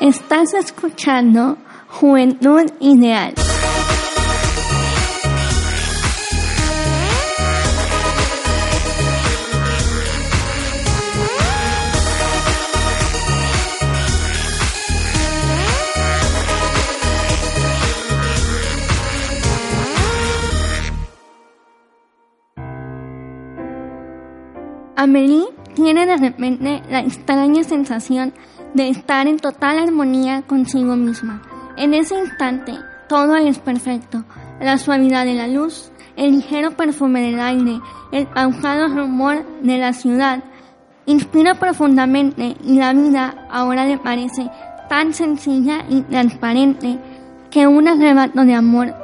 Estás escuchando Juventud Ideal. Amelie tiene de repente la extraña sensación de estar en total armonía consigo misma. En ese instante, todo es perfecto. La suavidad de la luz, el ligero perfume del aire, el pausado rumor de la ciudad, inspira profundamente y la vida ahora le parece tan sencilla y transparente que un arrebato de amor,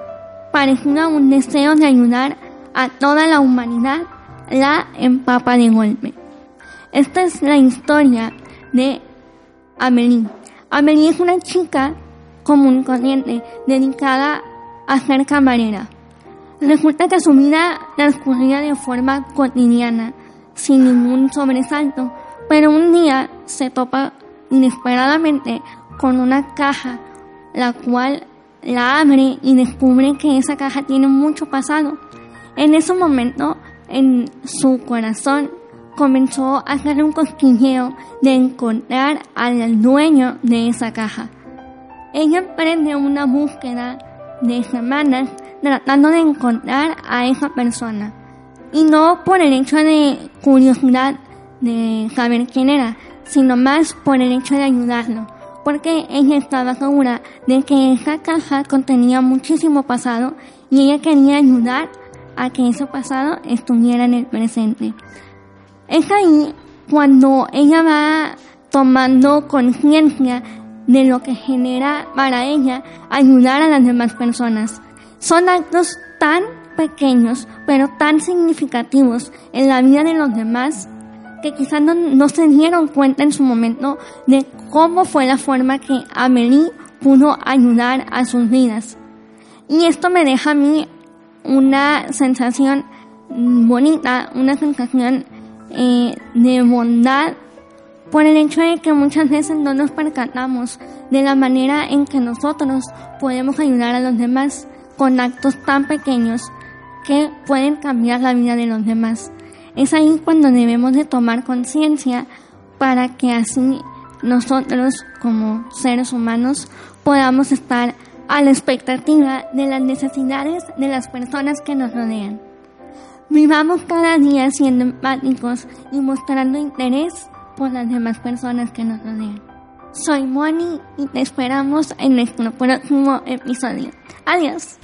parecido a un deseo de ayudar a toda la humanidad, la empapa de golpe. Esta es la historia de Amelie. Amelie es una chica común y corriente, dedicada a ser camarera. Resulta que su vida transcurría de forma cotidiana, sin ningún sobresalto, pero un día se topa inesperadamente con una caja, la cual la abre y descubre que esa caja tiene mucho pasado. En ese momento en su corazón comenzó a hacer un cosquilleo de encontrar al dueño de esa caja. Ella emprende una búsqueda de semanas tratando de encontrar a esa persona. Y no por el hecho de curiosidad de saber quién era, sino más por el hecho de ayudarlo. Porque ella estaba segura de que esa caja contenía muchísimo pasado y ella quería ayudar a que ese pasado estuviera en el presente. Es ahí cuando ella va tomando conciencia de lo que genera para ella ayudar a las demás personas. Son actos tan pequeños, pero tan significativos en la vida de los demás que quizás no, no, se dieron cuenta en su momento de cómo fue la forma que Amelie pudo ayudar a sus vidas. Y esto me deja a mí una sensación bonita, una sensación eh, de bondad por el hecho de que muchas veces no nos percatamos de la manera en que nosotros podemos ayudar a los demás con actos tan pequeños que pueden cambiar la vida de los demás. Es ahí cuando debemos de tomar conciencia para que así nosotros como seres humanos podamos estar a la expectativa de las necesidades de las personas que nos rodean. Vivamos cada día siendo empáticos y mostrando interés por las demás personas que nos rodean. Soy Moni y te esperamos en nuestro próximo episodio. Adiós.